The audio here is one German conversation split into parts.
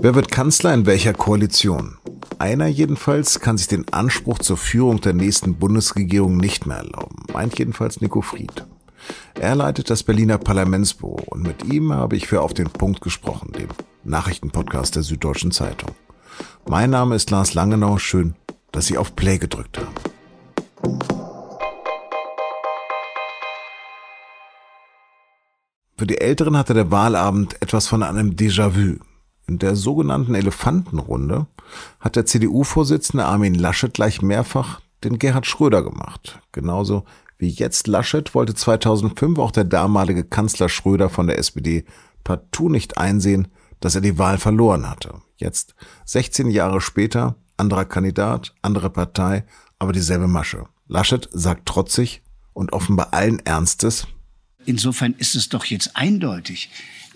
Wer wird Kanzler in welcher Koalition? Einer jedenfalls kann sich den Anspruch zur Führung der nächsten Bundesregierung nicht mehr erlauben, meint jedenfalls Nico Fried. Er leitet das Berliner Parlamentsbüro und mit ihm habe ich für Auf den Punkt gesprochen, dem Nachrichtenpodcast der Süddeutschen Zeitung. Mein Name ist Lars Langenau, schön, dass Sie auf Play gedrückt haben. Für die Älteren hatte der Wahlabend etwas von einem Déjà-vu. In der sogenannten Elefantenrunde hat der CDU-Vorsitzende Armin Laschet gleich mehrfach den Gerhard Schröder gemacht. Genauso wie jetzt Laschet wollte 2005 auch der damalige Kanzler Schröder von der SPD partout nicht einsehen, dass er die Wahl verloren hatte. Jetzt, 16 Jahre später, anderer Kandidat, andere Partei, aber dieselbe Masche. Laschet sagt trotzig und offenbar allen Ernstes, Insofern ist es doch jetzt eindeutig.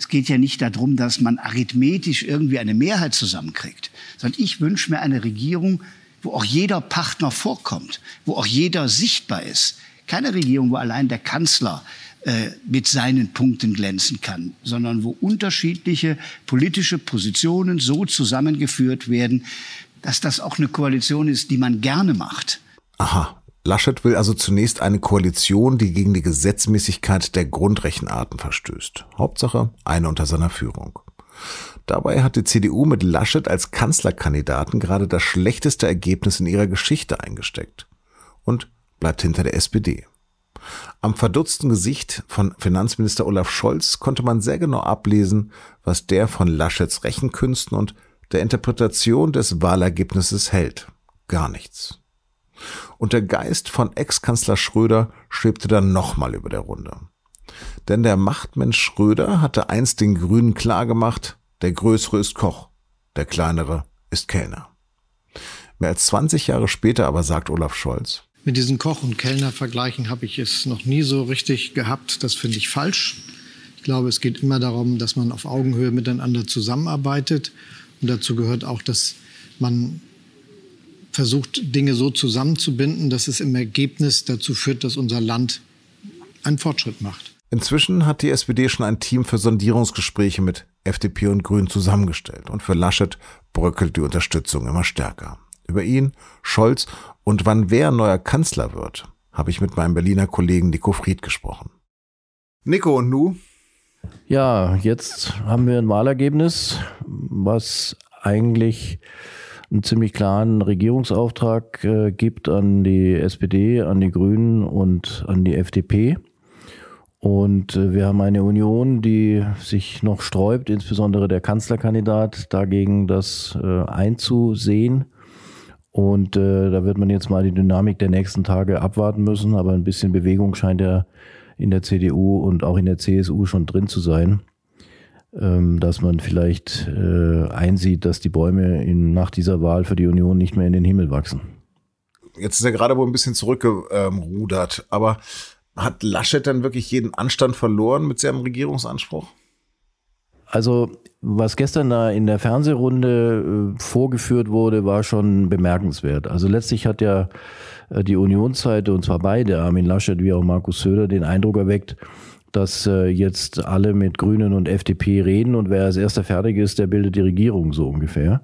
Es geht ja nicht darum, dass man arithmetisch irgendwie eine Mehrheit zusammenkriegt, sondern ich wünsche mir eine Regierung, wo auch jeder Partner vorkommt, wo auch jeder sichtbar ist. Keine Regierung, wo allein der Kanzler äh, mit seinen Punkten glänzen kann, sondern wo unterschiedliche politische Positionen so zusammengeführt werden, dass das auch eine Koalition ist, die man gerne macht. Aha, Laschet will also zunächst eine Koalition, die gegen die Gesetzmäßigkeit der Grundrechenarten verstößt. Hauptsache eine unter seiner Führung. Dabei hat die CDU mit Laschet als Kanzlerkandidaten gerade das schlechteste Ergebnis in ihrer Geschichte eingesteckt und bleibt hinter der SPD. Am verdutzten Gesicht von Finanzminister Olaf Scholz konnte man sehr genau ablesen, was der von Laschets Rechenkünsten und der Interpretation des Wahlergebnisses hält. Gar nichts. Und der Geist von Ex-Kanzler Schröder schwebte dann nochmal über der Runde. Denn der Machtmensch Schröder hatte einst den Grünen klargemacht, der Größere ist Koch, der Kleinere ist Kellner. Mehr als 20 Jahre später aber sagt Olaf Scholz, mit diesen Koch- und Kellner-Vergleichen habe ich es noch nie so richtig gehabt. Das finde ich falsch. Ich glaube, es geht immer darum, dass man auf Augenhöhe miteinander zusammenarbeitet. Und dazu gehört auch, dass man versucht, Dinge so zusammenzubinden, dass es im Ergebnis dazu führt, dass unser Land einen Fortschritt macht. Inzwischen hat die SPD schon ein Team für Sondierungsgespräche mit FDP und Grünen zusammengestellt und für Laschet bröckelt die Unterstützung immer stärker. Über ihn, Scholz und wann wer neuer Kanzler wird, habe ich mit meinem Berliner Kollegen Nico Fried gesprochen. Nico und Nu? Ja, jetzt haben wir ein Wahlergebnis, was eigentlich einen ziemlich klaren Regierungsauftrag äh, gibt an die SPD, an die Grünen und an die FDP. Und äh, wir haben eine Union, die sich noch sträubt, insbesondere der Kanzlerkandidat, dagegen das äh, einzusehen. Und äh, da wird man jetzt mal die Dynamik der nächsten Tage abwarten müssen. Aber ein bisschen Bewegung scheint ja in der CDU und auch in der CSU schon drin zu sein. Ähm, dass man vielleicht äh, einsieht, dass die Bäume in, nach dieser Wahl für die Union nicht mehr in den Himmel wachsen. Jetzt ist er gerade wohl ein bisschen zurückgerudert, aber hat Laschet dann wirklich jeden Anstand verloren mit seinem Regierungsanspruch? Also, was gestern da in der Fernsehrunde äh, vorgeführt wurde, war schon bemerkenswert. Also letztlich hat ja äh, die Unionsseite, und zwar beide, Armin Laschet wie auch Markus Söder, den Eindruck erweckt, dass äh, jetzt alle mit Grünen und FDP reden und wer als erster fertig ist, der bildet die Regierung so ungefähr.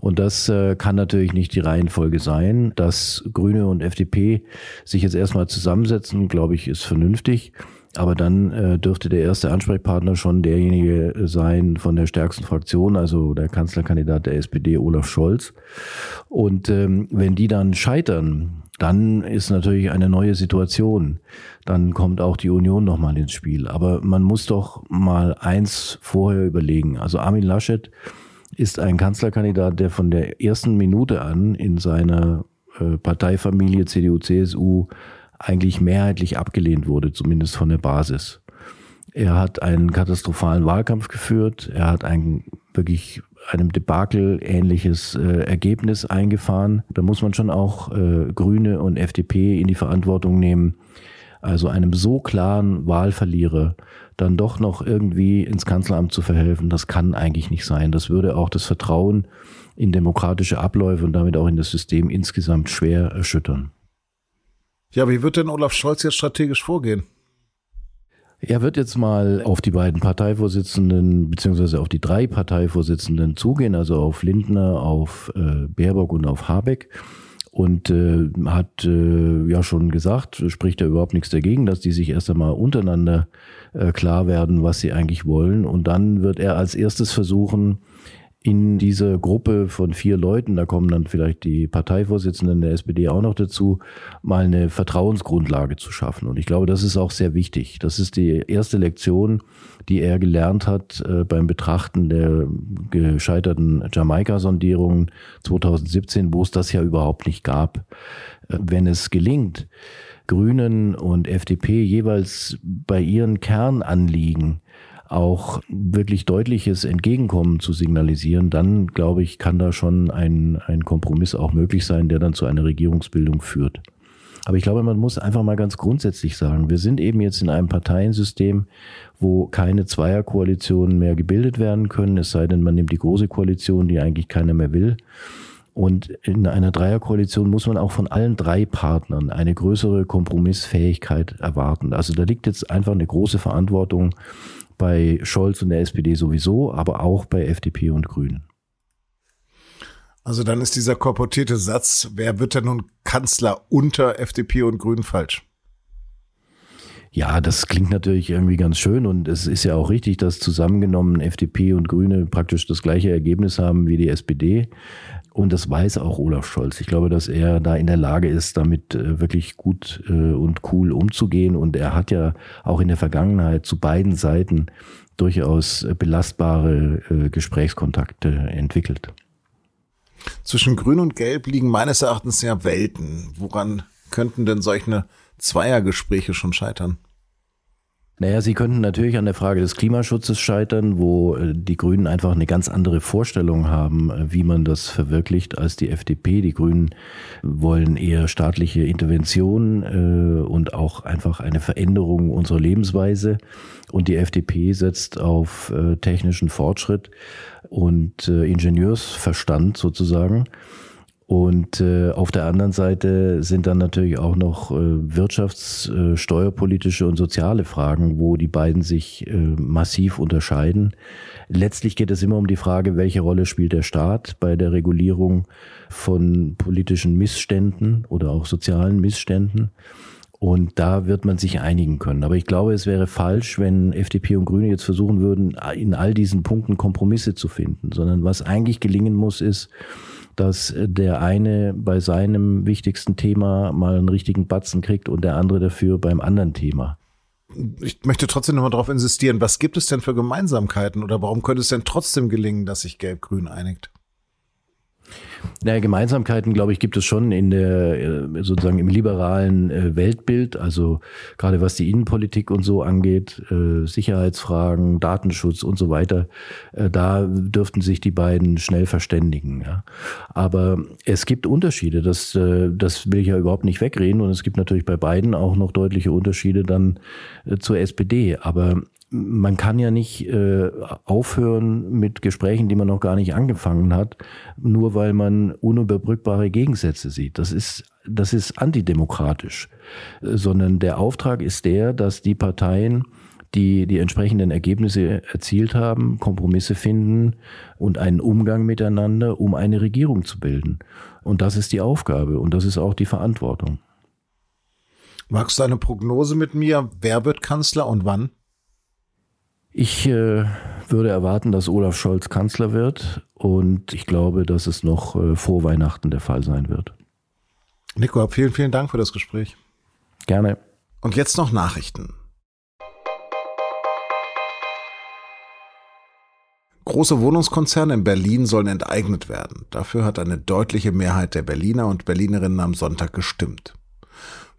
Und das äh, kann natürlich nicht die Reihenfolge sein. Dass Grüne und FDP sich jetzt erstmal zusammensetzen, glaube ich, ist vernünftig. Aber dann äh, dürfte der erste Ansprechpartner schon derjenige sein von der stärksten Fraktion, also der Kanzlerkandidat der SPD, Olaf Scholz. Und ähm, wenn die dann scheitern, dann ist natürlich eine neue Situation. Dann kommt auch die Union nochmal ins Spiel. Aber man muss doch mal eins vorher überlegen. Also Armin Laschet ist ein Kanzlerkandidat, der von der ersten Minute an in seiner äh, Parteifamilie CDU, CSU eigentlich mehrheitlich abgelehnt wurde, zumindest von der Basis. Er hat einen katastrophalen Wahlkampf geführt. Er hat ein wirklich einem Debakel ähnliches äh, Ergebnis eingefahren. Da muss man schon auch äh, Grüne und FDP in die Verantwortung nehmen. Also einem so klaren Wahlverlierer dann doch noch irgendwie ins Kanzleramt zu verhelfen, das kann eigentlich nicht sein. Das würde auch das Vertrauen in demokratische Abläufe und damit auch in das System insgesamt schwer erschüttern. Ja, wie wird denn Olaf Scholz jetzt strategisch vorgehen? Er wird jetzt mal auf die beiden Parteivorsitzenden beziehungsweise auf die drei Parteivorsitzenden zugehen, also auf Lindner, auf äh, Baerbock und auf Habeck und äh, hat äh, ja schon gesagt, spricht da überhaupt nichts dagegen, dass die sich erst einmal untereinander äh, klar werden, was sie eigentlich wollen. Und dann wird er als erstes versuchen, in diese Gruppe von vier Leuten, da kommen dann vielleicht die Parteivorsitzenden der SPD auch noch dazu, mal eine Vertrauensgrundlage zu schaffen. Und ich glaube, das ist auch sehr wichtig. Das ist die erste Lektion, die er gelernt hat äh, beim Betrachten der gescheiterten Jamaika-Sondierungen 2017, wo es das ja überhaupt nicht gab. Äh, wenn es gelingt, Grünen und FDP jeweils bei ihren Kernanliegen auch wirklich deutliches Entgegenkommen zu signalisieren, dann glaube ich, kann da schon ein, ein Kompromiss auch möglich sein, der dann zu einer Regierungsbildung führt. Aber ich glaube, man muss einfach mal ganz grundsätzlich sagen, wir sind eben jetzt in einem Parteiensystem, wo keine Zweierkoalitionen mehr gebildet werden können, es sei denn, man nimmt die große Koalition, die eigentlich keiner mehr will. Und in einer Dreierkoalition muss man auch von allen drei Partnern eine größere Kompromissfähigkeit erwarten. Also da liegt jetzt einfach eine große Verantwortung bei Scholz und der SPD sowieso, aber auch bei FDP und Grünen. Also dann ist dieser korportierte Satz, wer wird denn nun Kanzler unter FDP und Grünen falsch? Ja, das klingt natürlich irgendwie ganz schön und es ist ja auch richtig, dass zusammengenommen FDP und Grüne praktisch das gleiche Ergebnis haben wie die SPD. Und das weiß auch Olaf Scholz. Ich glaube, dass er da in der Lage ist, damit äh, wirklich gut äh, und cool umzugehen. Und er hat ja auch in der Vergangenheit zu beiden Seiten durchaus belastbare äh, Gesprächskontakte entwickelt. Zwischen Grün und Gelb liegen meines Erachtens ja Welten. Woran könnten denn solche Zweiergespräche schon scheitern? Naja, sie könnten natürlich an der Frage des Klimaschutzes scheitern, wo äh, die Grünen einfach eine ganz andere Vorstellung haben, äh, wie man das verwirklicht, als die FDP. Die Grünen wollen eher staatliche Intervention äh, und auch einfach eine Veränderung unserer Lebensweise. Und die FDP setzt auf technischen Fortschritt und Ingenieursverstand sozusagen. Und äh, auf der anderen Seite sind dann natürlich auch noch äh, wirtschafts-, äh, steuerpolitische und soziale Fragen, wo die beiden sich äh, massiv unterscheiden. Letztlich geht es immer um die Frage, welche Rolle spielt der Staat bei der Regulierung von politischen Missständen oder auch sozialen Missständen. Und da wird man sich einigen können. Aber ich glaube, es wäre falsch, wenn FDP und Grüne jetzt versuchen würden, in all diesen Punkten Kompromisse zu finden, sondern was eigentlich gelingen muss, ist, dass der eine bei seinem wichtigsten Thema mal einen richtigen Batzen kriegt und der andere dafür beim anderen Thema. Ich möchte trotzdem nochmal darauf insistieren, was gibt es denn für Gemeinsamkeiten oder warum könnte es denn trotzdem gelingen, dass sich Gelb-Grün einigt? Naja, Gemeinsamkeiten, glaube ich, gibt es schon in der, äh, sozusagen im liberalen äh, Weltbild, also gerade was die Innenpolitik und so angeht, äh, Sicherheitsfragen, Datenschutz und so weiter, da dürften sich die beiden schnell verständigen. Ja. Aber es gibt Unterschiede, das, das will ich ja überhaupt nicht wegreden und es gibt natürlich bei beiden auch noch deutliche Unterschiede dann zur SPD. Aber man kann ja nicht äh, aufhören mit Gesprächen, die man noch gar nicht angefangen hat, nur weil man unüberbrückbare Gegensätze sieht. Das ist, das ist antidemokratisch, äh, sondern der Auftrag ist der, dass die Parteien, die die entsprechenden Ergebnisse erzielt haben, Kompromisse finden und einen Umgang miteinander, um eine Regierung zu bilden. Und das ist die Aufgabe und das ist auch die Verantwortung. Magst du eine Prognose mit mir? Wer wird Kanzler und wann? Ich äh, würde erwarten, dass Olaf Scholz Kanzler wird und ich glaube, dass es noch äh, vor Weihnachten der Fall sein wird. Nico, vielen, vielen Dank für das Gespräch. Gerne. Und jetzt noch Nachrichten. Große Wohnungskonzerne in Berlin sollen enteignet werden. Dafür hat eine deutliche Mehrheit der Berliner und Berlinerinnen am Sonntag gestimmt.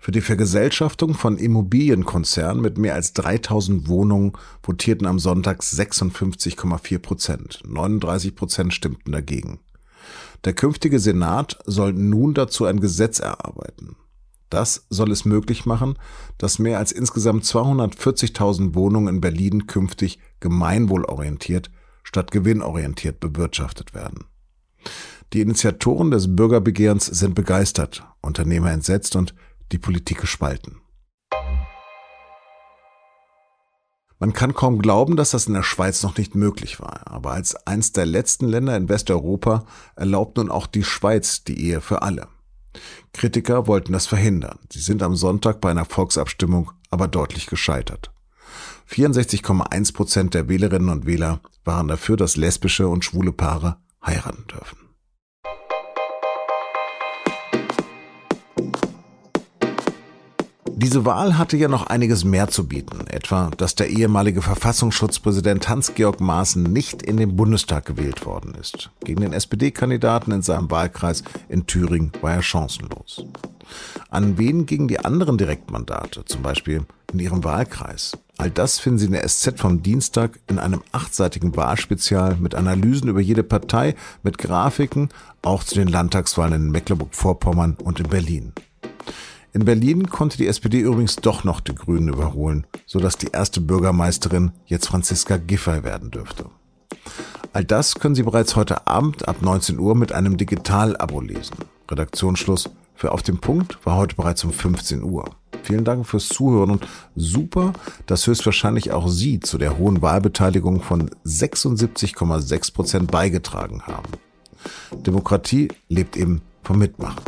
Für die Vergesellschaftung von Immobilienkonzernen mit mehr als 3000 Wohnungen votierten am Sonntag 56,4 Prozent. 39 Prozent stimmten dagegen. Der künftige Senat soll nun dazu ein Gesetz erarbeiten. Das soll es möglich machen, dass mehr als insgesamt 240.000 Wohnungen in Berlin künftig gemeinwohlorientiert statt gewinnorientiert bewirtschaftet werden. Die Initiatoren des Bürgerbegehrens sind begeistert, Unternehmer entsetzt und die Politik gespalten. Man kann kaum glauben, dass das in der Schweiz noch nicht möglich war. Aber als eins der letzten Länder in Westeuropa erlaubt nun auch die Schweiz die Ehe für alle. Kritiker wollten das verhindern. Sie sind am Sonntag bei einer Volksabstimmung aber deutlich gescheitert. 64,1 Prozent der Wählerinnen und Wähler waren dafür, dass lesbische und schwule Paare heiraten dürfen. Diese Wahl hatte ja noch einiges mehr zu bieten, etwa, dass der ehemalige Verfassungsschutzpräsident Hans-Georg Maaßen nicht in den Bundestag gewählt worden ist. Gegen den SPD-Kandidaten in seinem Wahlkreis in Thüringen war er chancenlos. An wen gingen die anderen Direktmandate, zum Beispiel in ihrem Wahlkreis? All das finden Sie in der SZ vom Dienstag in einem achtseitigen Wahlspezial mit Analysen über jede Partei, mit Grafiken, auch zu den Landtagswahlen in Mecklenburg-Vorpommern und in Berlin. In Berlin konnte die SPD übrigens doch noch die Grünen überholen, sodass die erste Bürgermeisterin jetzt Franziska Giffey werden dürfte. All das können Sie bereits heute Abend ab 19 Uhr mit einem Digital-Abo lesen. Redaktionsschluss für Auf dem Punkt war heute bereits um 15 Uhr. Vielen Dank fürs Zuhören und super, dass höchstwahrscheinlich auch Sie zu der hohen Wahlbeteiligung von 76,6 Prozent beigetragen haben. Demokratie lebt eben vom Mitmachen.